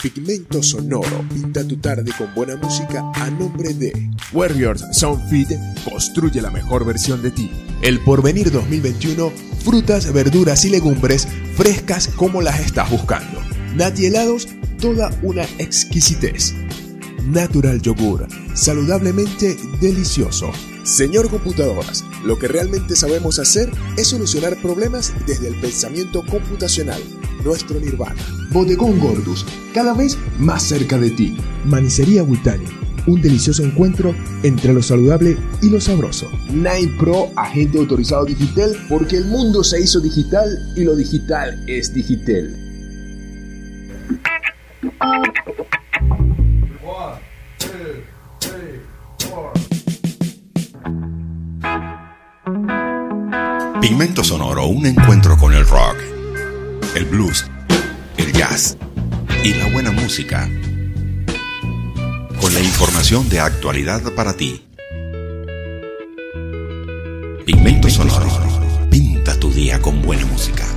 Pigmento Sonoro pinta tu tarde con buena música a nombre de Warriors Soundfeed construye la mejor versión de ti. El Porvenir 2021, frutas, verduras y legumbres frescas como las estás buscando. Nati helados, toda una exquisitez. Natural Yogur, saludablemente delicioso. Señor Computadoras, lo que realmente sabemos hacer es solucionar problemas desde el pensamiento computacional, nuestro nirvana. Bodegón Gordus, cada vez más cerca de ti. Manicería Witani, un delicioso encuentro entre lo saludable y lo sabroso. Nine Pro, agente autorizado digital, porque el mundo se hizo digital y lo digital es digital. Pigmento Sonoro, un encuentro con el rock, el blues, el jazz y la buena música. Con la información de actualidad para ti. Pigmento Sonoro, pinta tu día con buena música.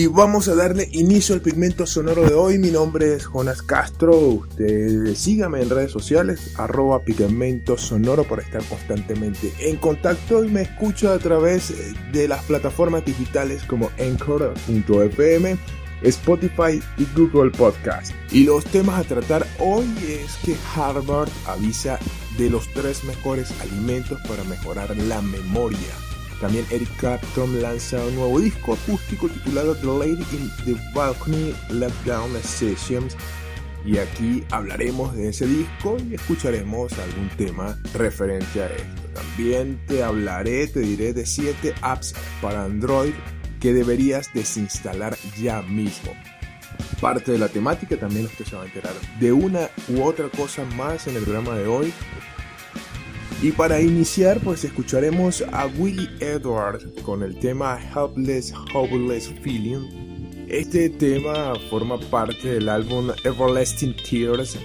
Y vamos a darle inicio al pigmento sonoro de hoy. Mi nombre es Jonas Castro. Usted sígame en redes sociales, arroba pigmento sonoro para estar constantemente en contacto y me escucha a través de las plataformas digitales como Anchor.fm, Spotify y Google Podcast. Y los temas a tratar hoy es que Harvard avisa de los tres mejores alimentos para mejorar la memoria. También Eric Clapton lanza un nuevo disco acústico titulado The Lady in the Balcony Let Down Sessions. Y aquí hablaremos de ese disco y escucharemos algún tema referente a esto. También te hablaré, te diré de 7 apps para Android que deberías desinstalar ya mismo. Parte de la temática también usted se va a enterar de una u otra cosa más en el programa de hoy. Y para iniciar, pues escucharemos a Willie Edwards con el tema Helpless, Hopeless Feeling. Este tema forma parte del álbum Everlasting Tears.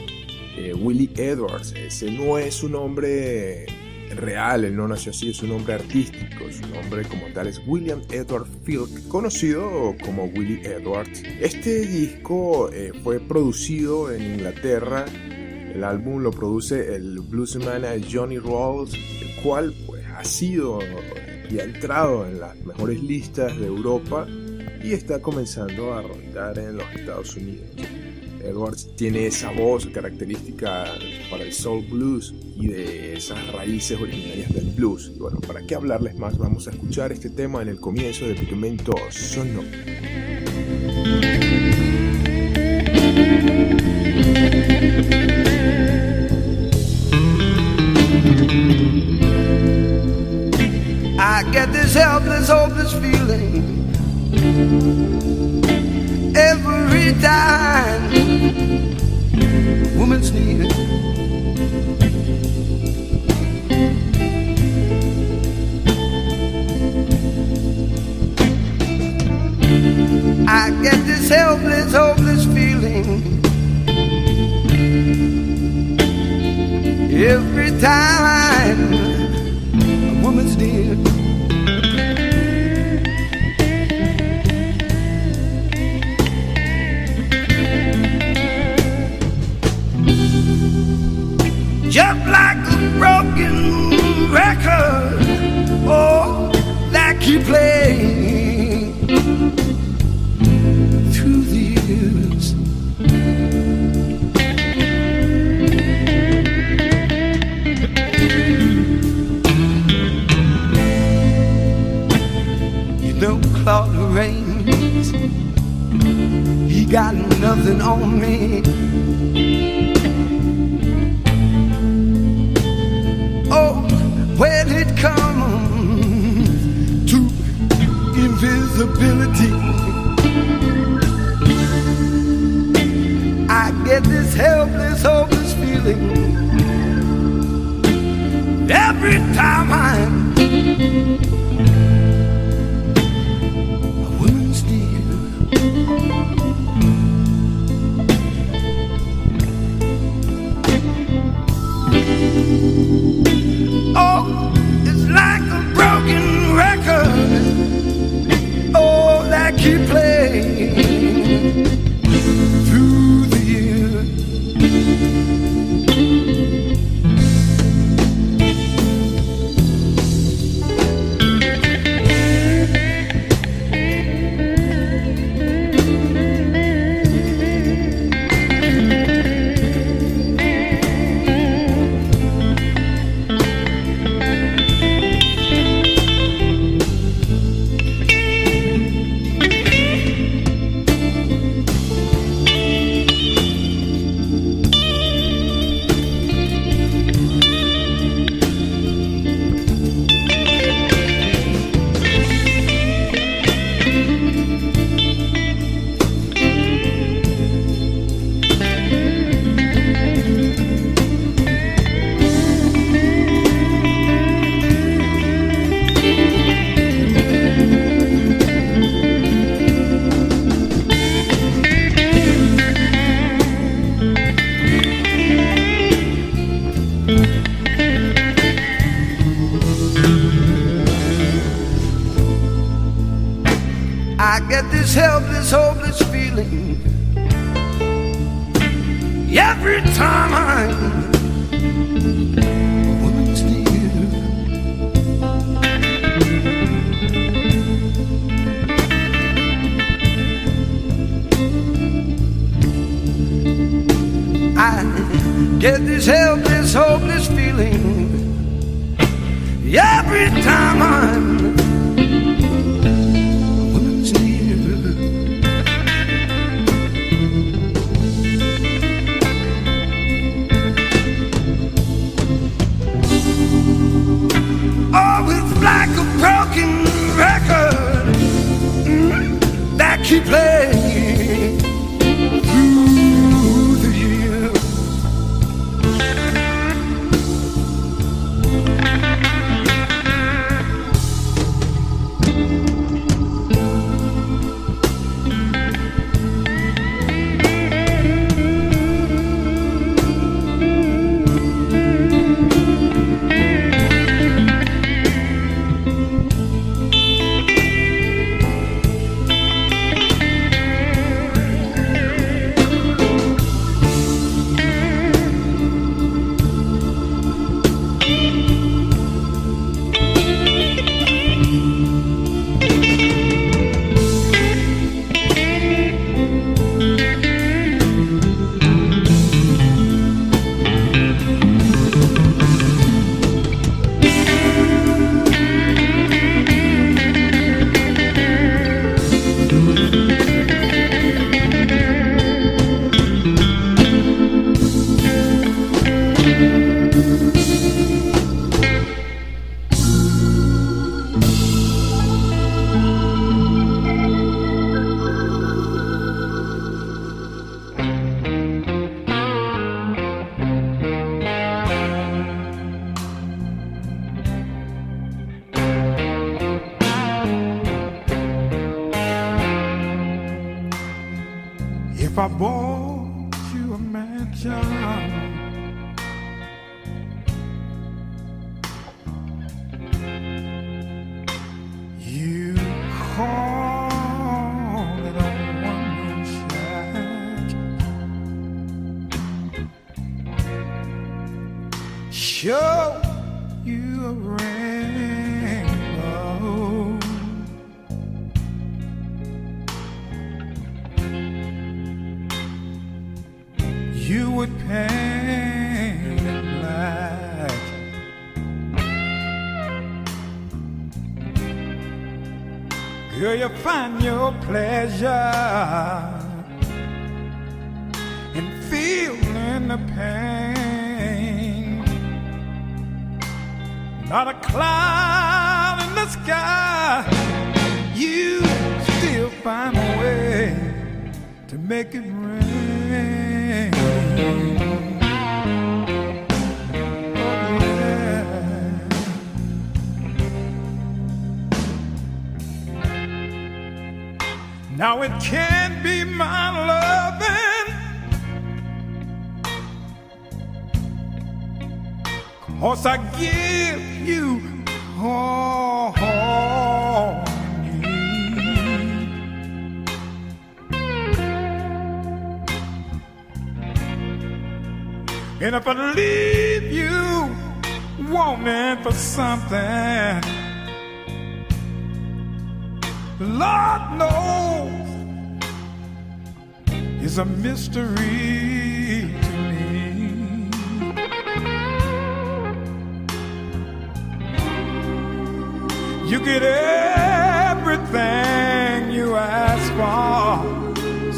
Eh, Willie Edwards, ese no es su nombre real, él no nació así, es un nombre artístico, su nombre como tal es William Edward Field, conocido como Willie Edwards. Este disco eh, fue producido en Inglaterra el álbum lo produce el bluesman Johnny Rawls, el cual pues, ha sido y ha entrado en las mejores listas de Europa y está comenzando a rondar en los Estados Unidos. Edwards tiene esa voz característica para el soul blues y de esas raíces originarias del blues. Bueno, ¿para qué hablarles más? Vamos a escuchar este tema en el comienzo de Pigmento Sonoro. I get this helpless, hopeless feeling every time woman's near. I get this helpless, hopeless feeling every time a woman's near. Record, oh, that keep playing through the years. You know Claude Rains, he got nothing on me. Invisibility, I get this helpless, hopeless feeling every time I'm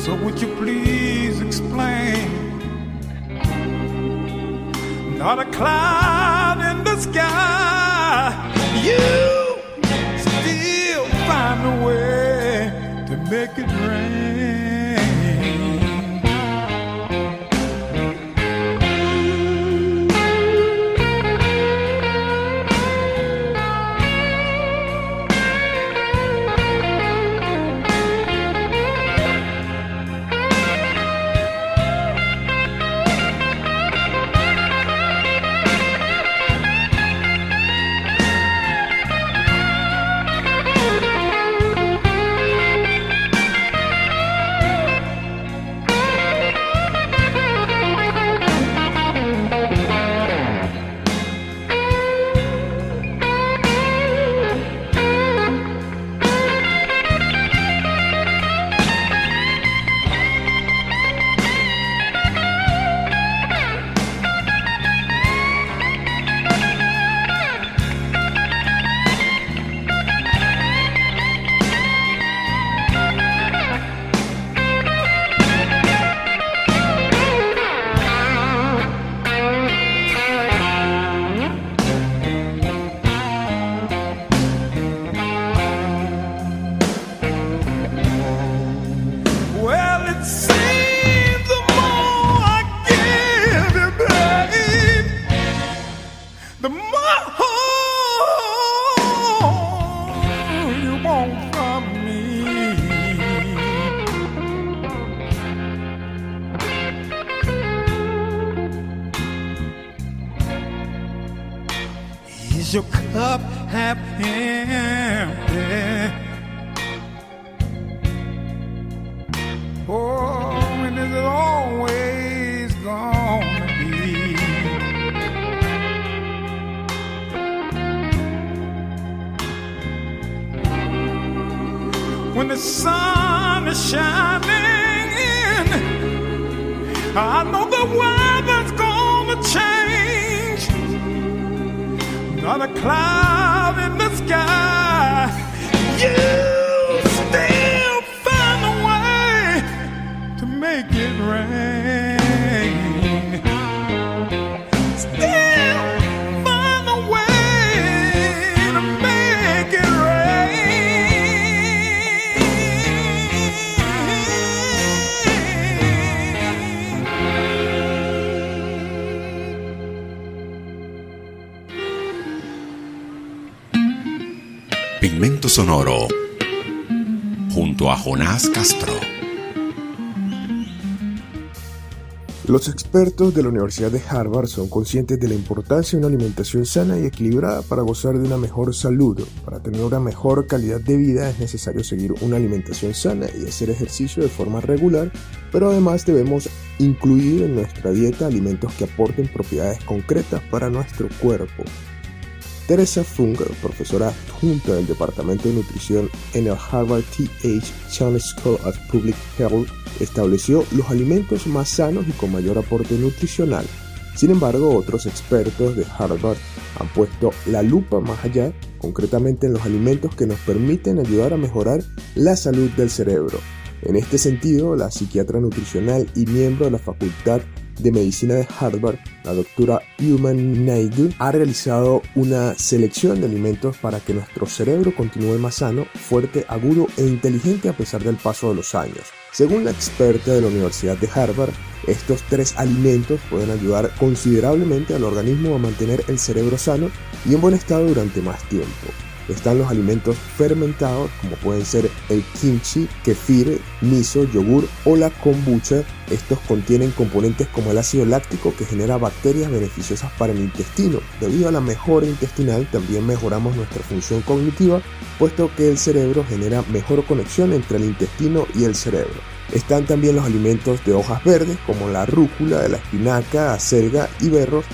So would you please explain? Not a cloud in the sky. You still find a way to make it rain. Sonoro junto a Jonás Castro. Los expertos de la Universidad de Harvard son conscientes de la importancia de una alimentación sana y equilibrada para gozar de una mejor salud. Para tener una mejor calidad de vida es necesario seguir una alimentación sana y hacer ejercicio de forma regular, pero además debemos incluir en nuestra dieta alimentos que aporten propiedades concretas para nuestro cuerpo. Teresa Fung, profesora adjunta del Departamento de Nutrición en el Harvard T.H. Chan School of Public Health, estableció los alimentos más sanos y con mayor aporte nutricional. Sin embargo, otros expertos de Harvard han puesto la lupa más allá, concretamente en los alimentos que nos permiten ayudar a mejorar la salud del cerebro. En este sentido, la psiquiatra nutricional y miembro de la Facultad de Medicina de Harvard, la doctora Human Naidu, ha realizado una selección de alimentos para que nuestro cerebro continúe más sano, fuerte, agudo e inteligente a pesar del paso de los años. Según la experta de la Universidad de Harvard, estos tres alimentos pueden ayudar considerablemente al organismo a mantener el cerebro sano y en buen estado durante más tiempo. Están los alimentos fermentados como pueden ser el kimchi, kefir, miso, yogur o la kombucha. Estos contienen componentes como el ácido láctico que genera bacterias beneficiosas para el intestino. Debido a la mejora intestinal también mejoramos nuestra función cognitiva, puesto que el cerebro genera mejor conexión entre el intestino y el cerebro. Están también los alimentos de hojas verdes como la rúcula, la espinaca, acelga y berros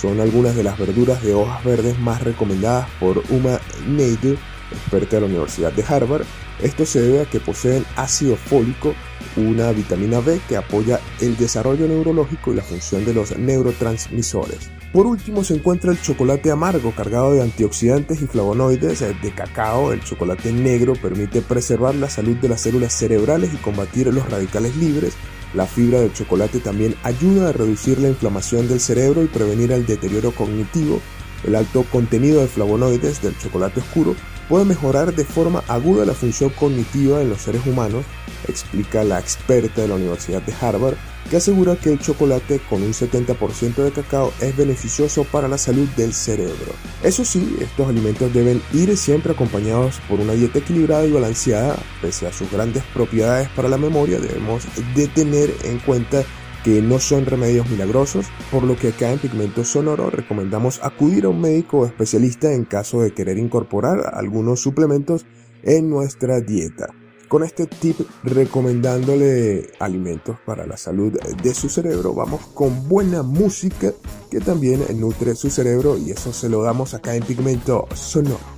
son algunas de las verduras de hojas verdes más recomendadas por Uma Neidu, experta de la Universidad de Harvard. Esto se debe a que poseen ácido fólico, una vitamina B que apoya el desarrollo neurológico y la función de los neurotransmisores. Por último se encuentra el chocolate amargo cargado de antioxidantes y flavonoides de cacao. El chocolate negro permite preservar la salud de las células cerebrales y combatir los radicales libres. La fibra del chocolate también ayuda a reducir la inflamación del cerebro y prevenir el deterioro cognitivo. El alto contenido de flavonoides del chocolate oscuro puede mejorar de forma aguda la función cognitiva en los seres humanos, explica la experta de la Universidad de Harvard, que asegura que el chocolate con un 70% de cacao es beneficioso para la salud del cerebro. Eso sí, estos alimentos deben ir siempre acompañados por una dieta equilibrada y balanceada, pese a sus grandes propiedades para la memoria, debemos de tener en cuenta que no son remedios milagrosos, por lo que acá en Pigmento Sonoro recomendamos acudir a un médico especialista en caso de querer incorporar algunos suplementos en nuestra dieta. Con este tip recomendándole alimentos para la salud de su cerebro, vamos con buena música que también nutre su cerebro y eso se lo damos acá en Pigmento Sonoro.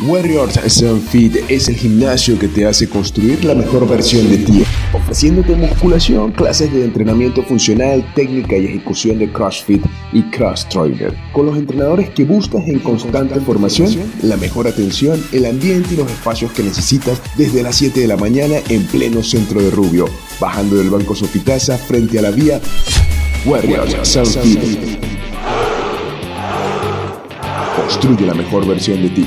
Warriors Sun Fit es el gimnasio que te hace construir la mejor versión de ti, ofreciéndote musculación, clases de entrenamiento funcional, técnica y ejecución de CrossFit y Cross Trainer, con los entrenadores que buscas en constante formación, la mejor atención, el ambiente y los espacios que necesitas desde las 7 de la mañana en pleno centro de Rubio, bajando del Banco Sofitasa frente a la vía Warriors Sun Fit. Construye la mejor versión de ti.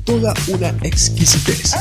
toda una exquisitez.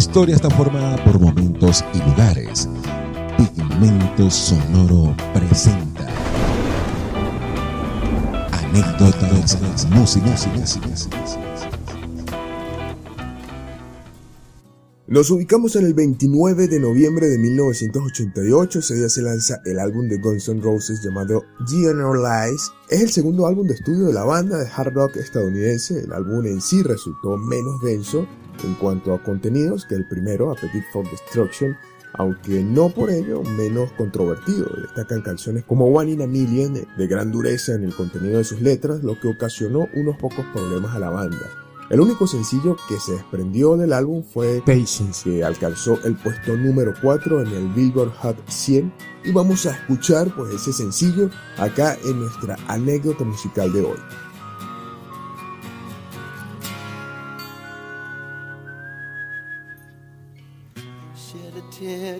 Historia está formada por momentos y lugares. Pigmento Sonoro presenta anécdotas, música, música. Nos ubicamos en el 29 de noviembre de 1988, ese día se lanza el álbum de Guns N' Roses llamado Generalize. Es el segundo álbum de estudio de la banda de hard rock estadounidense, el álbum en sí resultó menos denso en cuanto a contenidos que el primero, Appetite for Destruction, aunque no por ello menos controvertido. Destacan canciones como One in a Million de gran dureza en el contenido de sus letras, lo que ocasionó unos pocos problemas a la banda. El único sencillo que se desprendió del álbum fue Patience, que alcanzó el puesto número 4 en el Billboard Hot 100 y vamos a escuchar pues ese sencillo acá en nuestra anécdota musical de hoy.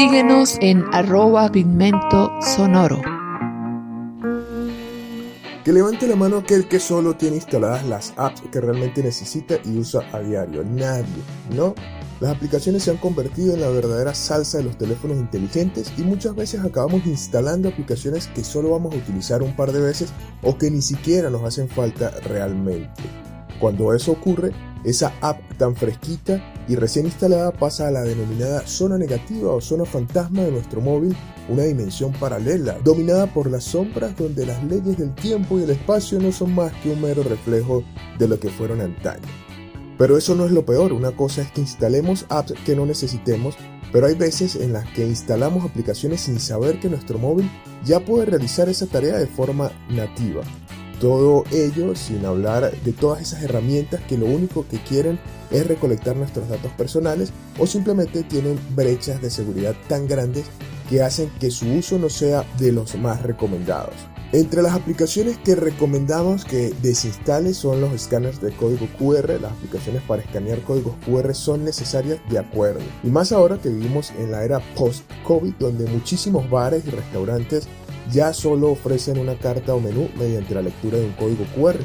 Síguenos en arroba pigmento sonoro. Que levante la mano aquel que solo tiene instaladas las apps que realmente necesita y usa a diario. Nadie, ¿no? Las aplicaciones se han convertido en la verdadera salsa de los teléfonos inteligentes y muchas veces acabamos instalando aplicaciones que solo vamos a utilizar un par de veces o que ni siquiera nos hacen falta realmente. Cuando eso ocurre, esa app tan fresquita y recién instalada pasa a la denominada zona negativa o zona fantasma de nuestro móvil, una dimensión paralela, dominada por las sombras donde las leyes del tiempo y el espacio no son más que un mero reflejo de lo que fueron antaño. Pero eso no es lo peor, una cosa es que instalemos apps que no necesitemos, pero hay veces en las que instalamos aplicaciones sin saber que nuestro móvil ya puede realizar esa tarea de forma nativa. Todo ello sin hablar de todas esas herramientas que lo único que quieren es recolectar nuestros datos personales o simplemente tienen brechas de seguridad tan grandes que hacen que su uso no sea de los más recomendados. Entre las aplicaciones que recomendamos que desinstales son los escáneres de código QR. Las aplicaciones para escanear códigos QR son necesarias de acuerdo. Y más ahora que vivimos en la era post-COVID donde muchísimos bares y restaurantes ya solo ofrecen una carta o menú mediante la lectura de un código QR.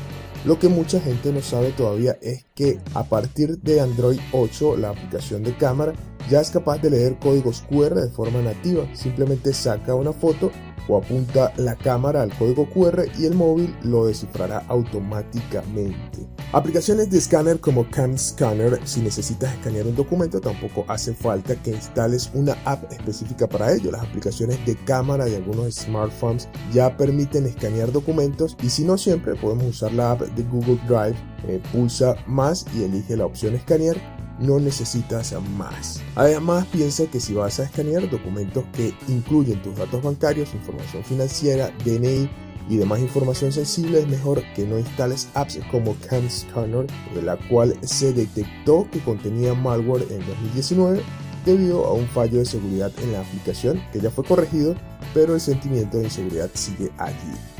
Lo que mucha gente no sabe todavía es que a partir de Android 8 la aplicación de cámara ya es capaz de leer códigos QR de forma nativa. Simplemente saca una foto o apunta la cámara al código QR y el móvil lo descifrará automáticamente. Aplicaciones de escáner como Cam Scanner, si necesitas escanear un documento, tampoco hace falta que instales una app específica para ello. Las aplicaciones de cámara de algunos smartphones ya permiten escanear documentos y si no siempre podemos usar la app de Google Drive. Eh, pulsa más y elige la opción escanear no necesitas más. Además, piensa que si vas a escanear documentos que incluyen tus datos bancarios, información financiera, DNI y demás información sensible, es mejor que no instales apps como CamScanner, de la cual se detectó que contenía malware en 2019 debido a un fallo de seguridad en la aplicación que ya fue corregido, pero el sentimiento de inseguridad sigue allí.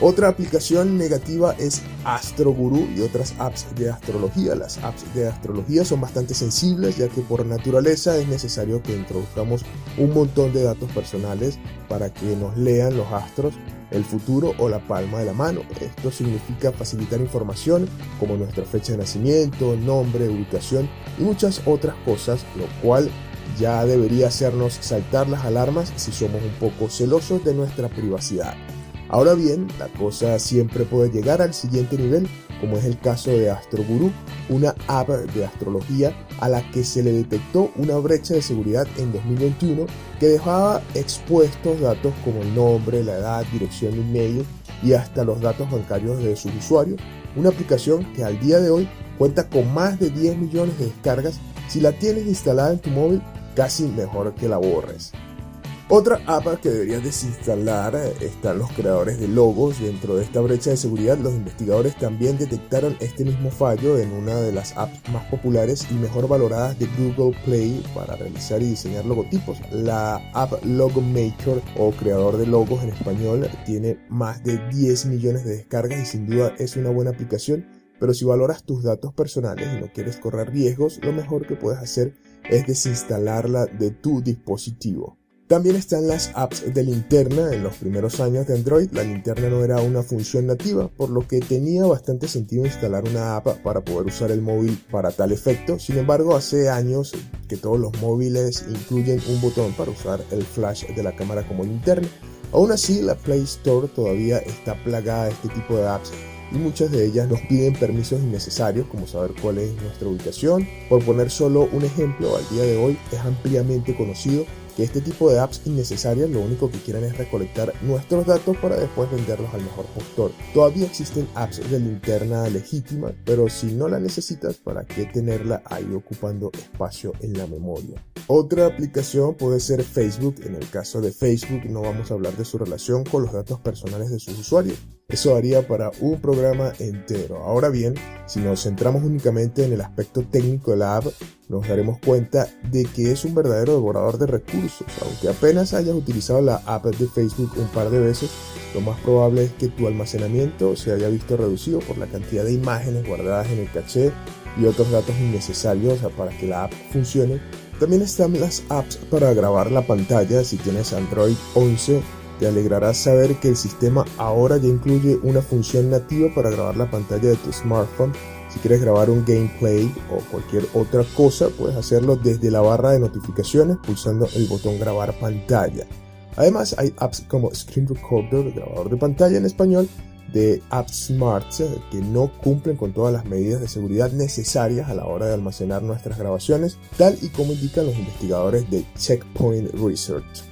Otra aplicación negativa es AstroGuru y otras apps de astrología. Las apps de astrología son bastante sensibles ya que por naturaleza es necesario que introduzcamos un montón de datos personales para que nos lean los astros, el futuro o la palma de la mano. Esto significa facilitar información como nuestra fecha de nacimiento, nombre, ubicación y muchas otras cosas, lo cual ya debería hacernos saltar las alarmas si somos un poco celosos de nuestra privacidad. Ahora bien, la cosa siempre puede llegar al siguiente nivel, como es el caso de AstroGuru, una app de astrología a la que se le detectó una brecha de seguridad en 2021 que dejaba expuestos datos como el nombre, la edad, dirección de email y hasta los datos bancarios de sus usuarios. Una aplicación que al día de hoy cuenta con más de 10 millones de descargas. Si la tienes instalada en tu móvil, casi mejor que la borres. Otra app que deberías desinstalar eh, están los creadores de logos. Dentro de esta brecha de seguridad, los investigadores también detectaron este mismo fallo en una de las apps más populares y mejor valoradas de Google Play para realizar y diseñar logotipos. La app Logo Maker o creador de logos en español tiene más de 10 millones de descargas y sin duda es una buena aplicación. Pero si valoras tus datos personales y no quieres correr riesgos, lo mejor que puedes hacer es desinstalarla de tu dispositivo. También están las apps de linterna. En los primeros años de Android, la linterna no era una función nativa, por lo que tenía bastante sentido instalar una app para poder usar el móvil para tal efecto. Sin embargo, hace años que todos los móviles incluyen un botón para usar el flash de la cámara como linterna. Aún así, la Play Store todavía está plagada de este tipo de apps y muchas de ellas nos piden permisos innecesarios como saber cuál es nuestra ubicación. Por poner solo un ejemplo, al día de hoy es ampliamente conocido que este tipo de apps innecesarias lo único que quieren es recolectar nuestros datos para después venderlos al mejor postor. Todavía existen apps de linterna legítima, pero si no la necesitas, ¿para qué tenerla ahí ocupando espacio en la memoria? Otra aplicación puede ser Facebook. En el caso de Facebook no vamos a hablar de su relación con los datos personales de sus usuarios. Eso haría para un programa entero. Ahora bien, si nos centramos únicamente en el aspecto técnico de la app, nos daremos cuenta de que es un verdadero devorador de recursos. Aunque apenas hayas utilizado la app de Facebook un par de veces, lo más probable es que tu almacenamiento se haya visto reducido por la cantidad de imágenes guardadas en el caché y otros datos innecesarios para que la app funcione. También están las apps para grabar la pantalla si tienes Android 11 te alegrará saber que el sistema ahora ya incluye una función nativa para grabar la pantalla de tu smartphone. Si quieres grabar un gameplay o cualquier otra cosa, puedes hacerlo desde la barra de notificaciones pulsando el botón grabar pantalla. Además, hay apps como Screen Recorder, grabador de pantalla en español, de apps que no cumplen con todas las medidas de seguridad necesarias a la hora de almacenar nuestras grabaciones, tal y como indican los investigadores de Checkpoint Research.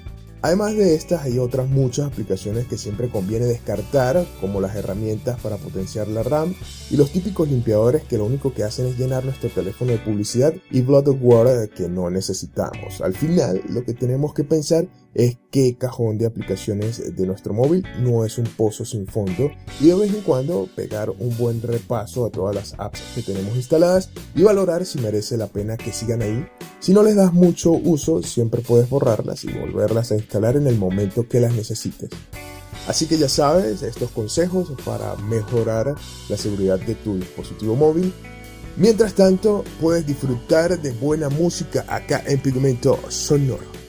Además de estas hay otras muchas aplicaciones que siempre conviene descartar, como las herramientas para potenciar la RAM y los típicos limpiadores que lo único que hacen es llenar nuestro teléfono de publicidad y blood of water que no necesitamos. Al final, lo que tenemos que pensar es que cajón de aplicaciones de nuestro móvil no es un pozo sin fondo y de vez en cuando pegar un buen repaso a todas las apps que tenemos instaladas y valorar si merece la pena que sigan ahí. Si no les das mucho uso, siempre puedes borrarlas y volverlas a instalar en el momento que las necesites. Así que ya sabes, estos consejos para mejorar la seguridad de tu dispositivo móvil. Mientras tanto, puedes disfrutar de buena música acá en Pigmento Sonoro.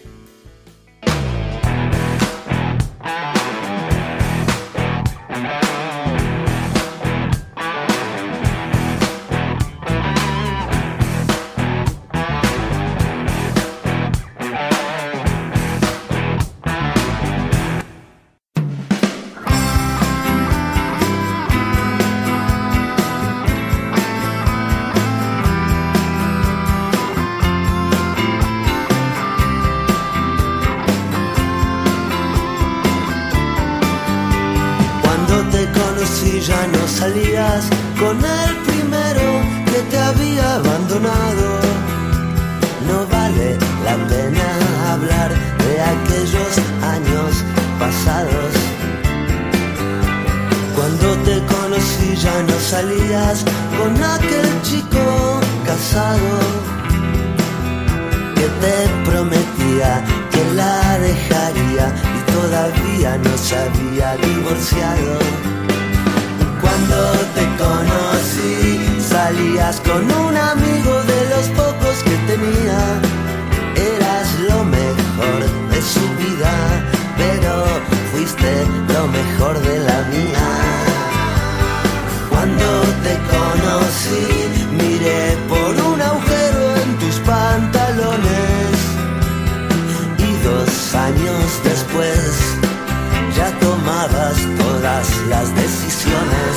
las decisiones.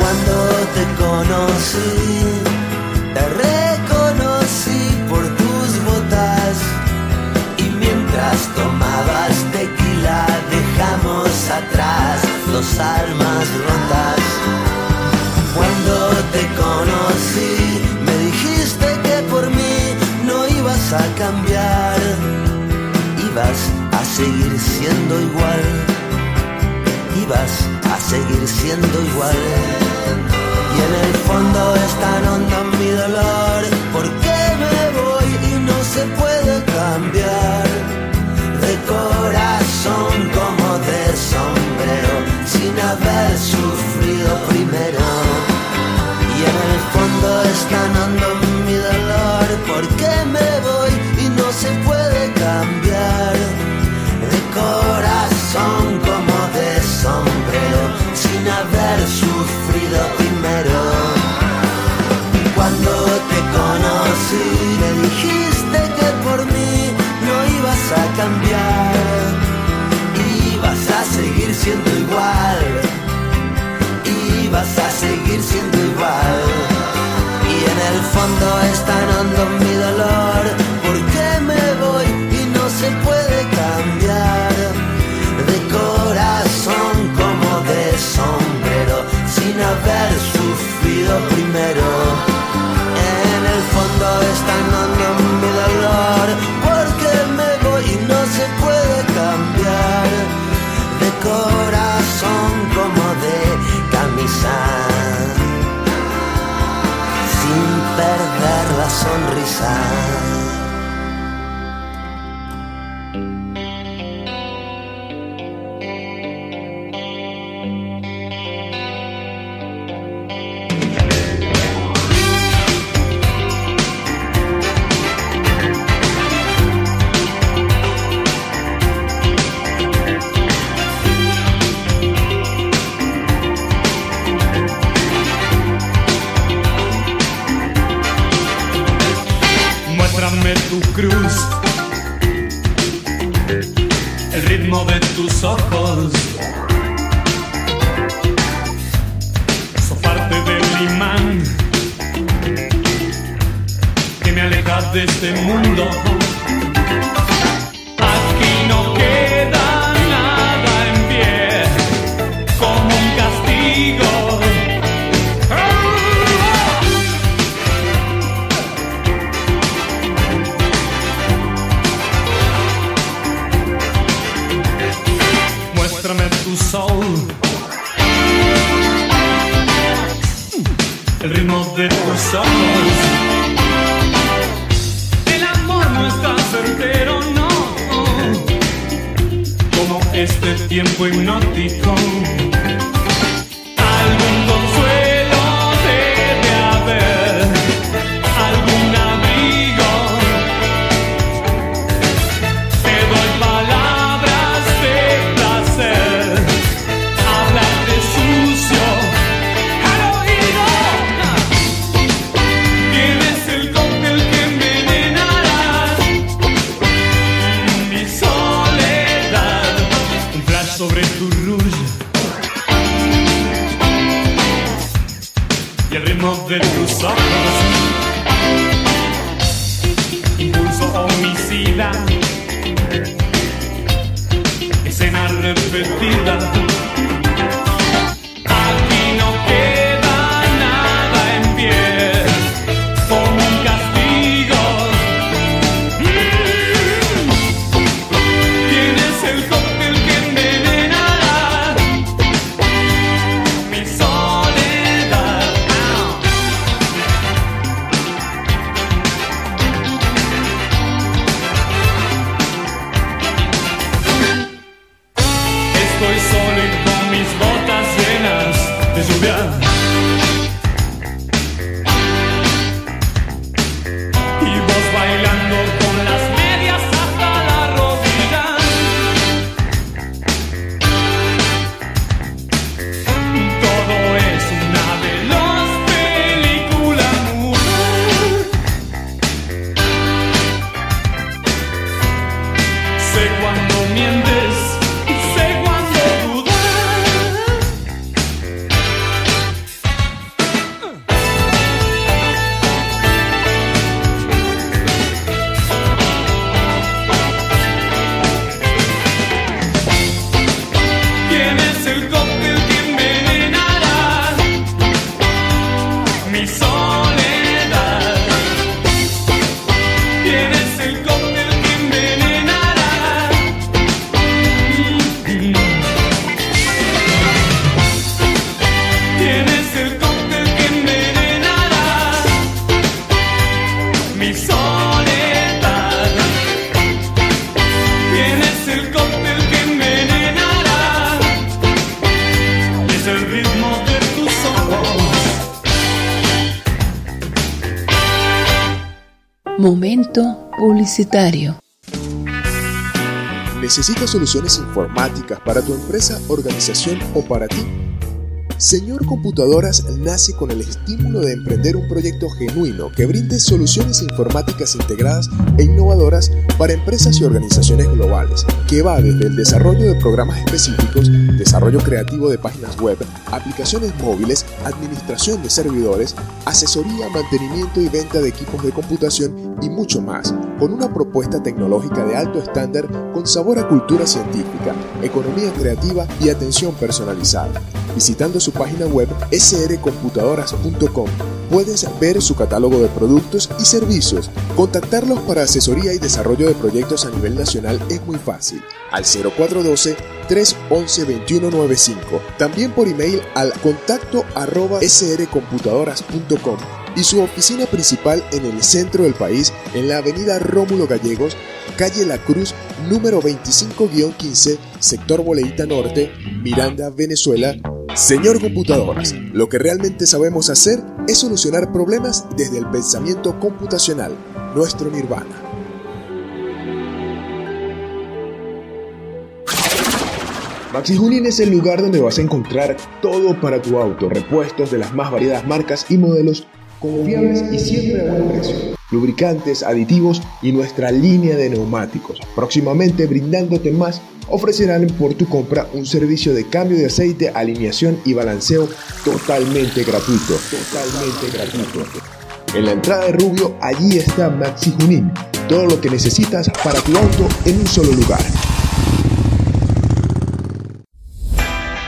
Cuando te conocí, te reconocí por tus botas y mientras tomabas tequila dejamos atrás los almas rotas. Cuando te conocí, me dijiste que por mí no ibas a cambiar, ibas a seguir siendo igual. Y vas a seguir siendo igual. Y en el fondo es tan hondo mi dolor. ¿Por qué me voy y no se puede cambiar? De corazón como de sombrero, sin haber sufrido primero. Y en el fondo es tan hondo mi dolor. ¿Por qué me voy haber sufrido primero. Cuando te conocí, me dijiste que por mí no ibas a cambiar. Ibas a seguir siendo igual. Ibas a seguir siendo igual. Y en el fondo es tan hondo mi sufrido primero. En el fondo es tan hondo mi dolor. ¿Por qué me voy y no se puede cambiar? De corazón como de camisa sin perder la sonrisa. El ritmo de tus ojos. Sos parte del imán que me aleja de este mundo. ¿Necesitas soluciones informáticas para tu empresa, organización o para ti? Señor Computadoras nace con el estímulo de emprender un proyecto genuino que brinde soluciones informáticas integradas e innovadoras para empresas y organizaciones globales, que va desde el desarrollo de programas específicos, desarrollo creativo de páginas web, aplicaciones móviles, administración de servidores, asesoría, mantenimiento y venta de equipos de computación y mucho más, con una propuesta tecnológica de alto estándar con sabor a cultura científica, economía creativa y atención personalizada. Visitando su página web srcomputadoras.com puedes ver su catálogo de productos y servicios. Contactarlos para asesoría y desarrollo de proyectos a nivel nacional es muy fácil. Al 0412 311 2195. También por email al contacto arroba srcomputadoras.com y su oficina principal en el centro del país, en la avenida Rómulo Gallegos, calle La Cruz, número 25-15, sector Boleíta Norte, Miranda, Venezuela. Señor Computadoras, lo que realmente sabemos hacer es solucionar problemas desde el pensamiento computacional, nuestro nirvana. Maxi Junín es el lugar donde vas a encontrar todo para tu auto, repuestos de las más variadas marcas y modelos confiables y siempre a buen precio. Lubricantes, aditivos y nuestra línea de neumáticos. Próximamente brindándote más, ofrecerán por tu compra un servicio de cambio de aceite, alineación y balanceo totalmente gratuito. Totalmente gratuito. En la entrada de Rubio, allí está Maxi Junín. Todo lo que necesitas para tu auto en un solo lugar.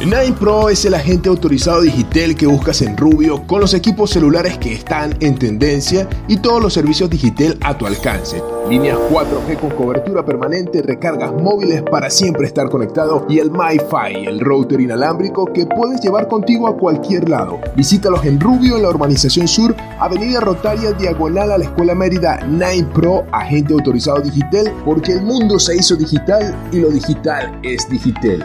Nine Pro es el agente autorizado Digitel que buscas en Rubio con los equipos celulares que están en tendencia y todos los servicios Digitel a tu alcance. Líneas 4G con cobertura permanente, recargas móviles para siempre estar conectado y el MiFi, el router inalámbrico que puedes llevar contigo a cualquier lado. Visítalos en Rubio en la urbanización sur, Avenida Rotaria, diagonal a la Escuela Mérida. Nine Pro, agente autorizado Digitel, porque el mundo se hizo digital y lo digital es Digitel.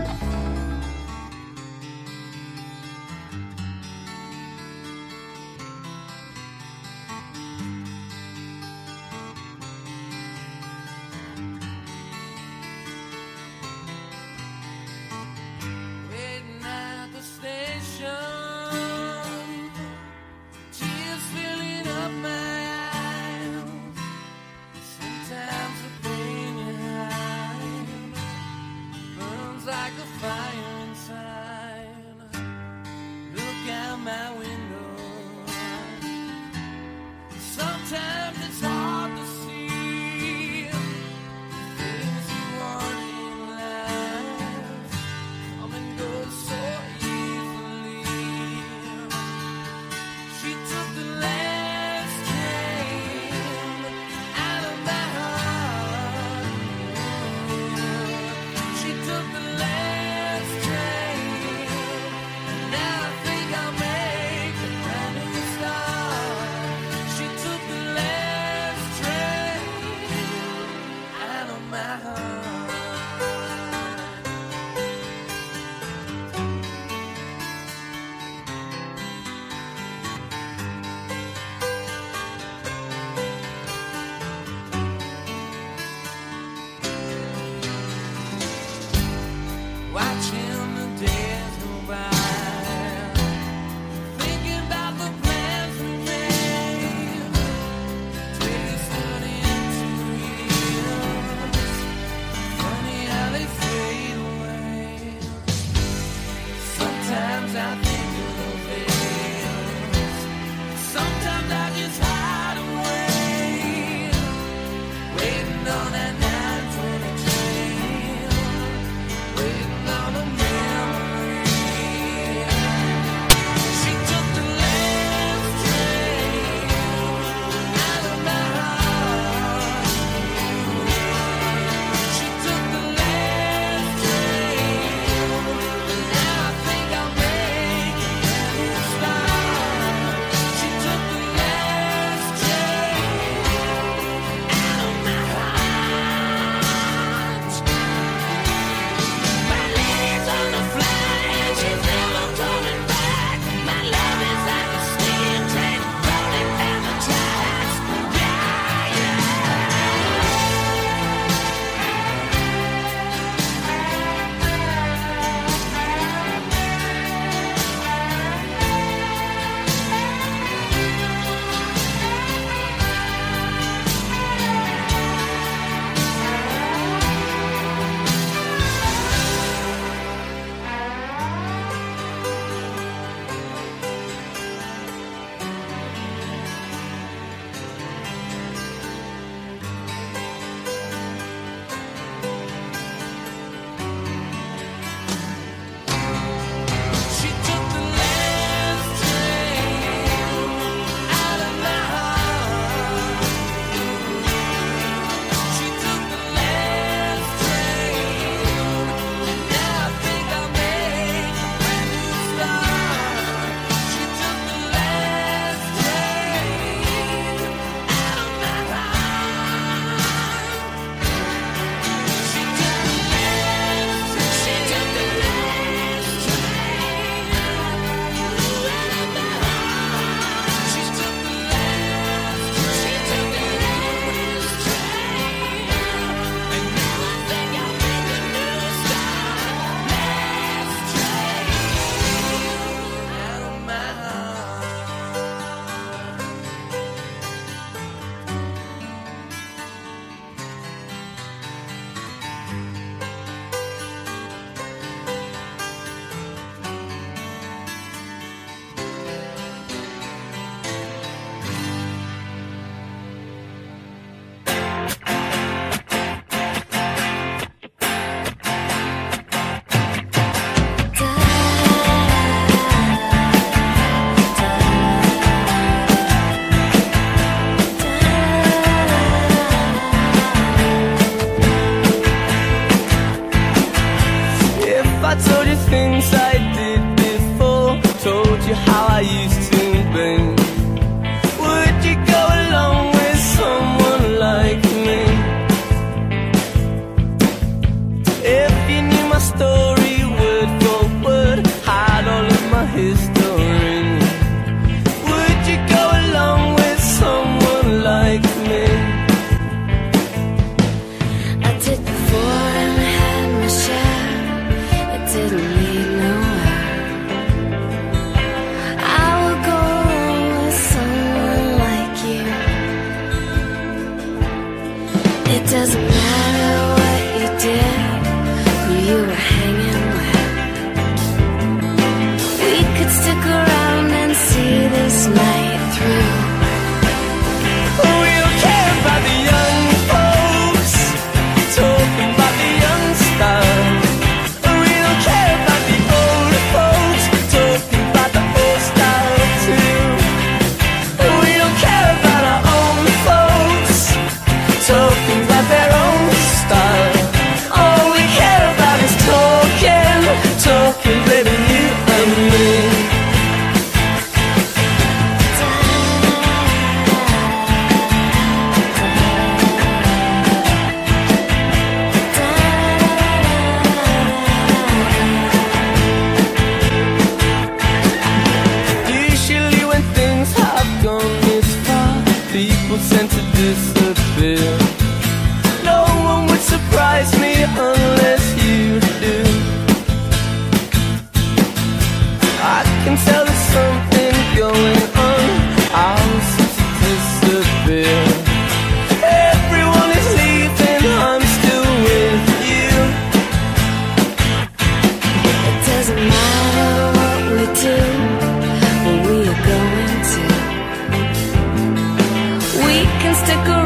can stick around.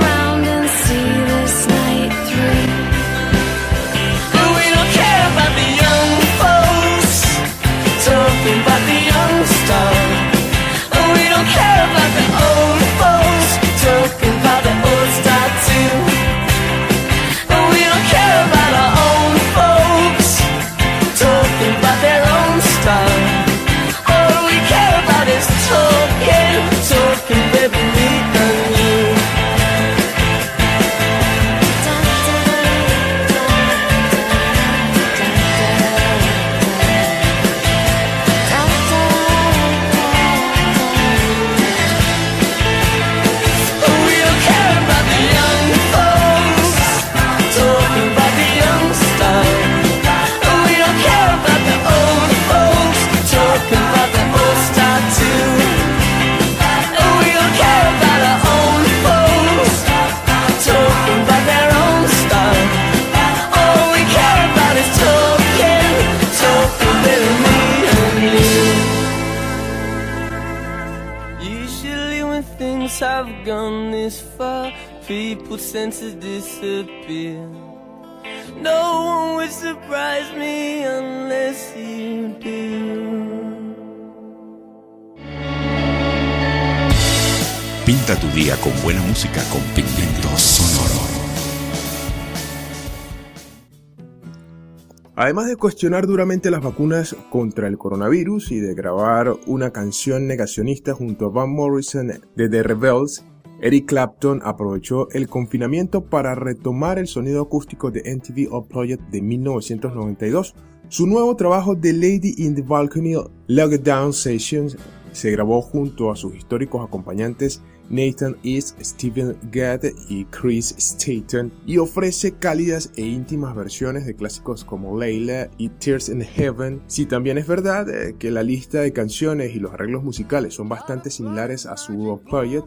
People's senses disappear. No one would surprise me unless you do. Pinta tu día con buena música con pigmento sonoro. Además de cuestionar duramente las vacunas contra el coronavirus y de grabar una canción negacionista junto a Van Morrison de The Rebels, Eric Clapton aprovechó el confinamiento para retomar el sonido acústico de MTV Unplugged de 1992. Su nuevo trabajo The Lady in the Balcony Lockdown Sessions se grabó junto a sus históricos acompañantes Nathan East, Steven Gadd y Chris Staten y ofrece cálidas e íntimas versiones de clásicos como Layla y Tears in Heaven. Si también es verdad eh, que la lista de canciones y los arreglos musicales son bastante similares a su Unplugged,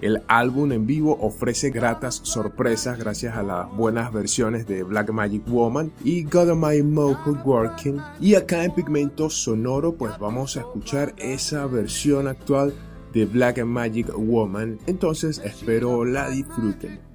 el álbum en vivo ofrece gratas sorpresas gracias a las buenas versiones de Black Magic Woman y Got My Mouth Working. Y acá en Pigmento Sonoro pues vamos a escuchar esa versión actual de Black Magic Woman. Entonces espero la disfruten.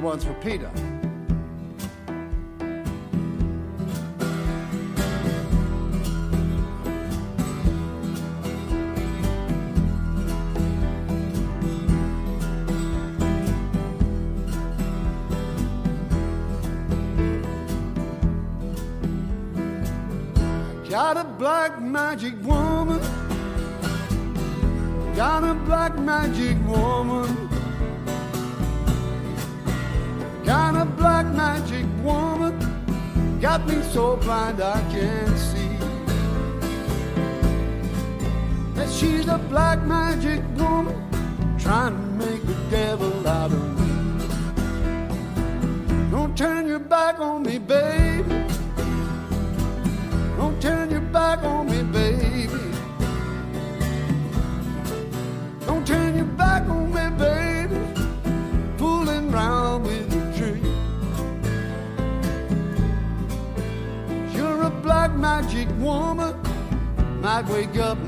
One's for Peter. Got a black magic woman. Got a black magic woman. Got me so blind I can't see. That she's a black magic woman. Trying to make the devil out of Might wake up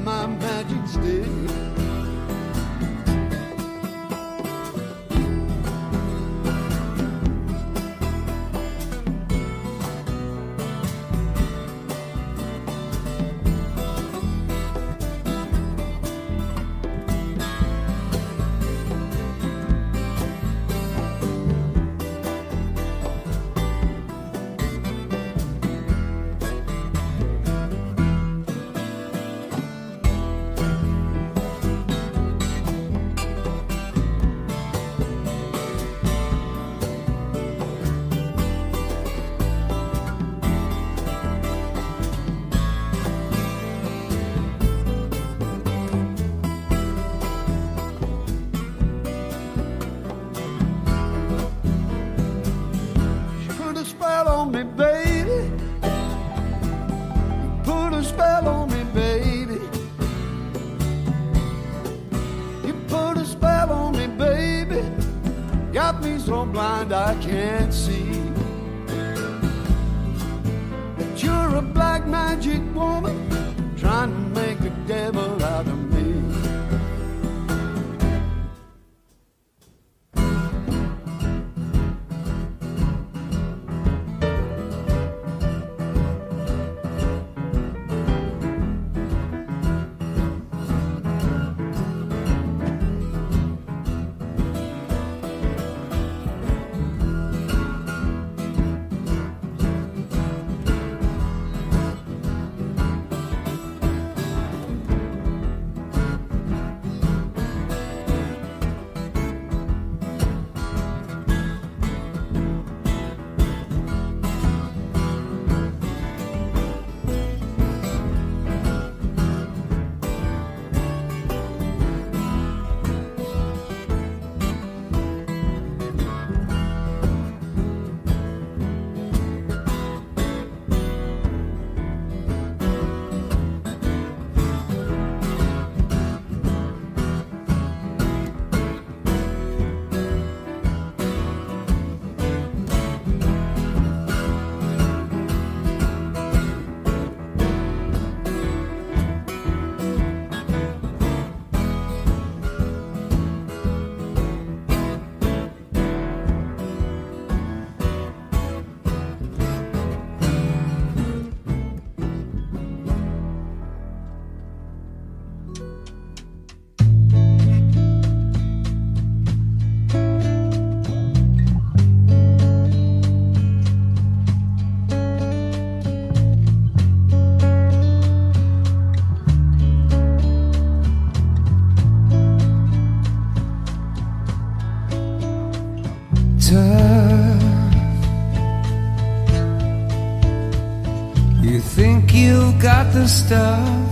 the stuff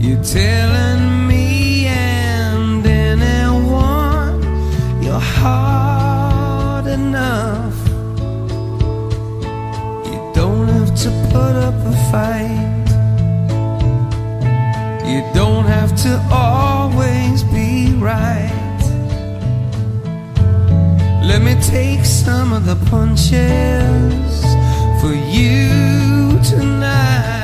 you're telling me and anyone you're hard enough. You don't have to put up a fight. You don't have to always be right. Let me take some of the punches for you tonight.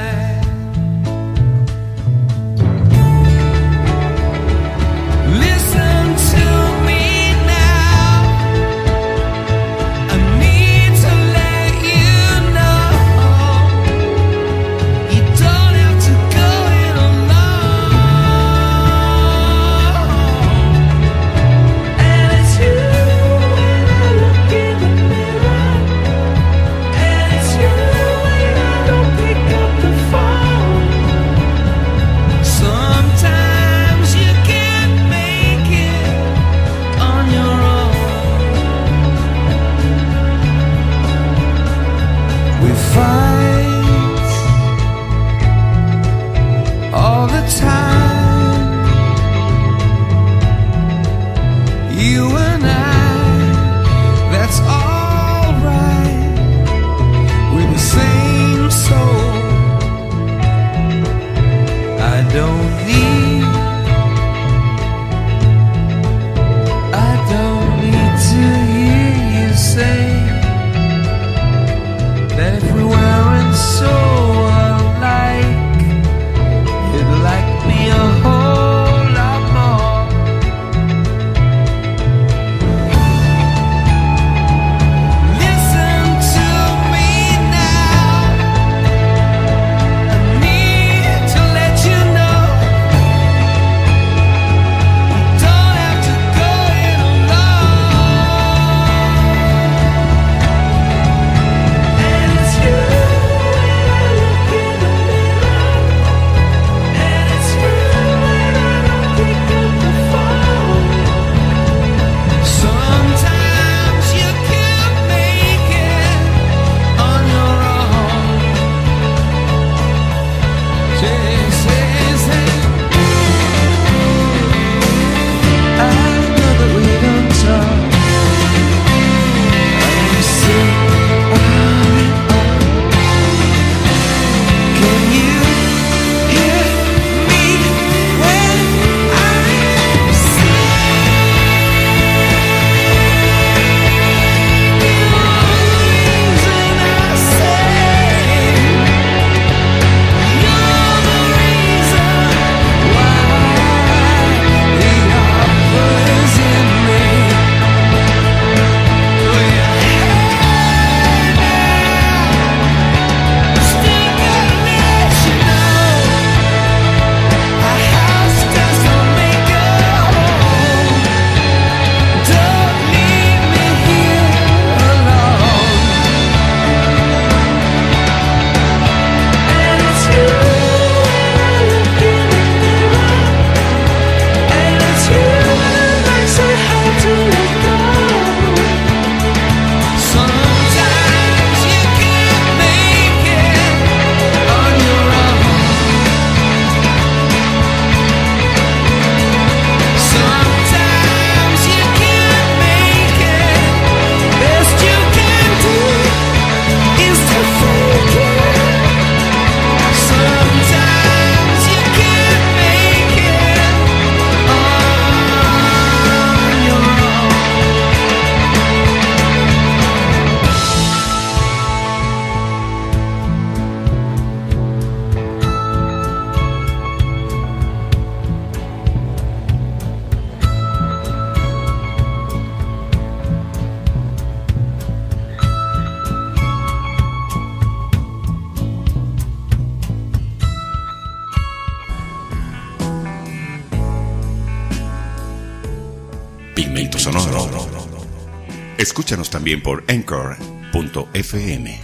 también por anchor.fm.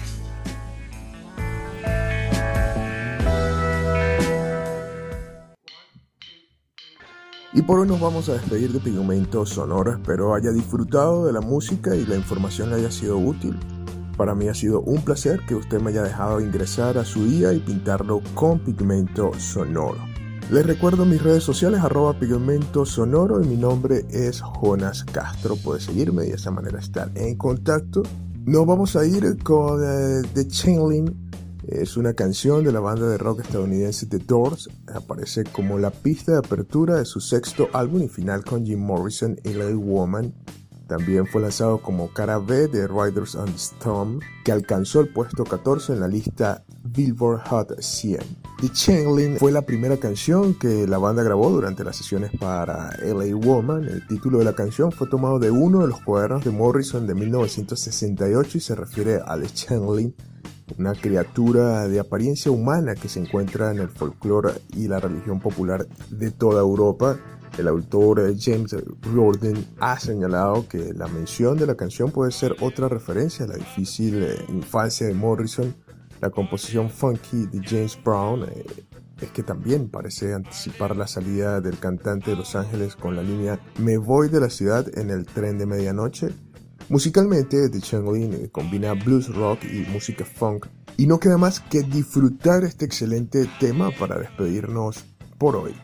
Y por hoy nos vamos a despedir de Pigmentos Sonoras, pero haya disfrutado de la música y la información haya sido útil. Para mí ha sido un placer que usted me haya dejado ingresar a su día y pintarlo con pigmento sonoro. Les recuerdo mis redes sociales arroba pigmento y mi nombre es Jonas Castro. Puede seguirme y de esa manera estar en contacto. Nos vamos a ir con eh, The Chainlink. Es una canción de la banda de rock estadounidense The Doors. Aparece como la pista de apertura de su sexto álbum y final con Jim Morrison y Lil Woman. También fue lanzado como cara B de Riders on Storm, que alcanzó el puesto 14 en la lista Billboard Hot 100. The Chainlink fue la primera canción que la banda grabó durante las sesiones para LA Woman. El título de la canción fue tomado de uno de los cuadernos de Morrison de 1968 y se refiere a The Chainlink, una criatura de apariencia humana que se encuentra en el folclore y la religión popular de toda Europa. El autor eh, James Gordon ha señalado que la mención de la canción puede ser otra referencia a la difícil eh, infancia de Morrison. La composición funky de James Brown eh, es que también parece anticipar la salida del cantante de Los Ángeles con la línea Me voy de la ciudad en el tren de medianoche. Musicalmente, The Changeling combina blues rock y música funk. Y no queda más que disfrutar este excelente tema para despedirnos por hoy.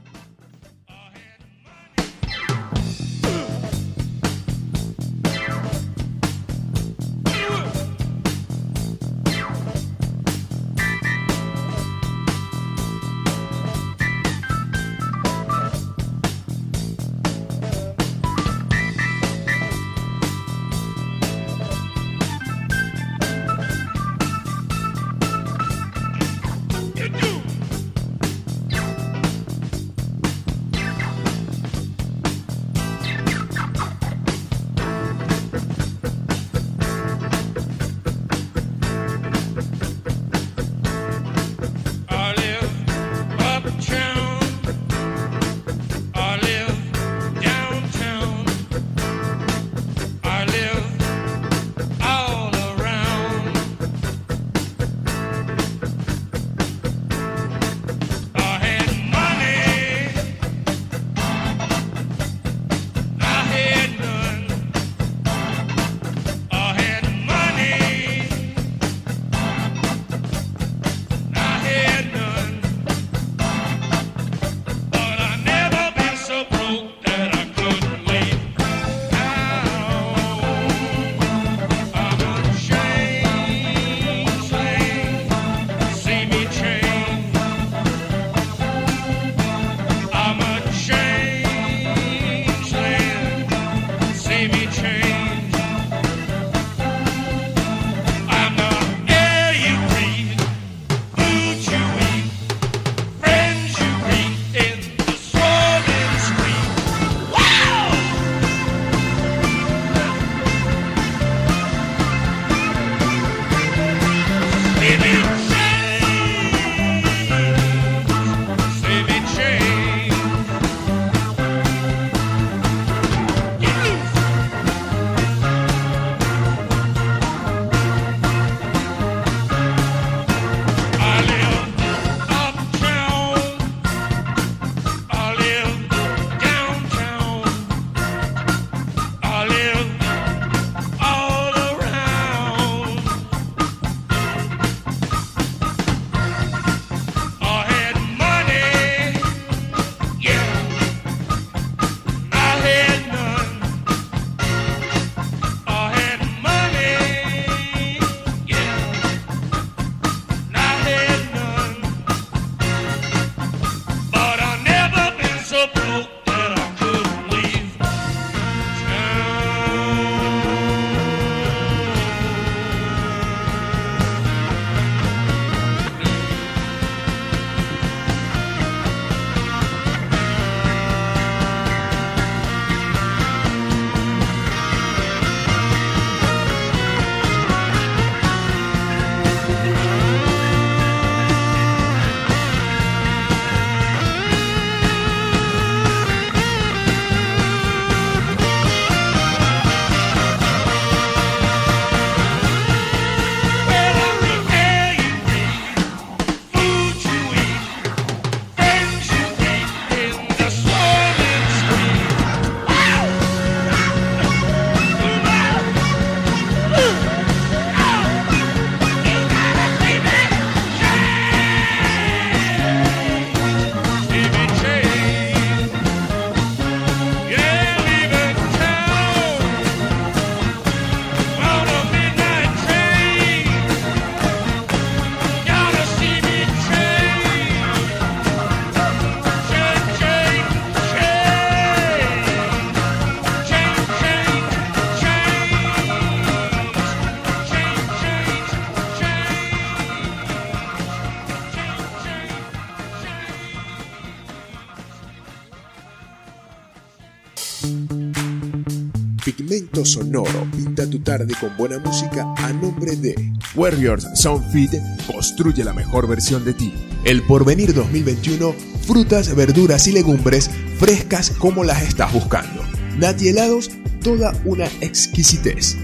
Sonoro pinta tu tarde con buena música a nombre de Warriors Sound Feed construye la mejor versión de ti. El Porvenir 2021, frutas, verduras y legumbres frescas como las estás buscando. Nati helados, toda una exquisitez.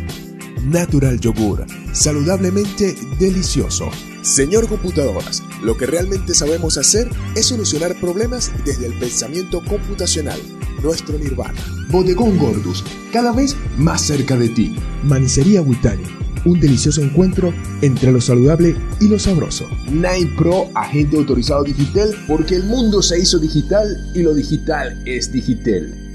Natural Yogur, saludablemente delicioso. Señor Computadoras, lo que realmente sabemos hacer es solucionar problemas desde el pensamiento computacional, nuestro nirvana. Bodegón Gordus, cada vez más cerca de ti. Manicería Witani, un delicioso encuentro entre lo saludable y lo sabroso. Nine Pro, agente autorizado digital, porque el mundo se hizo digital y lo digital es digital.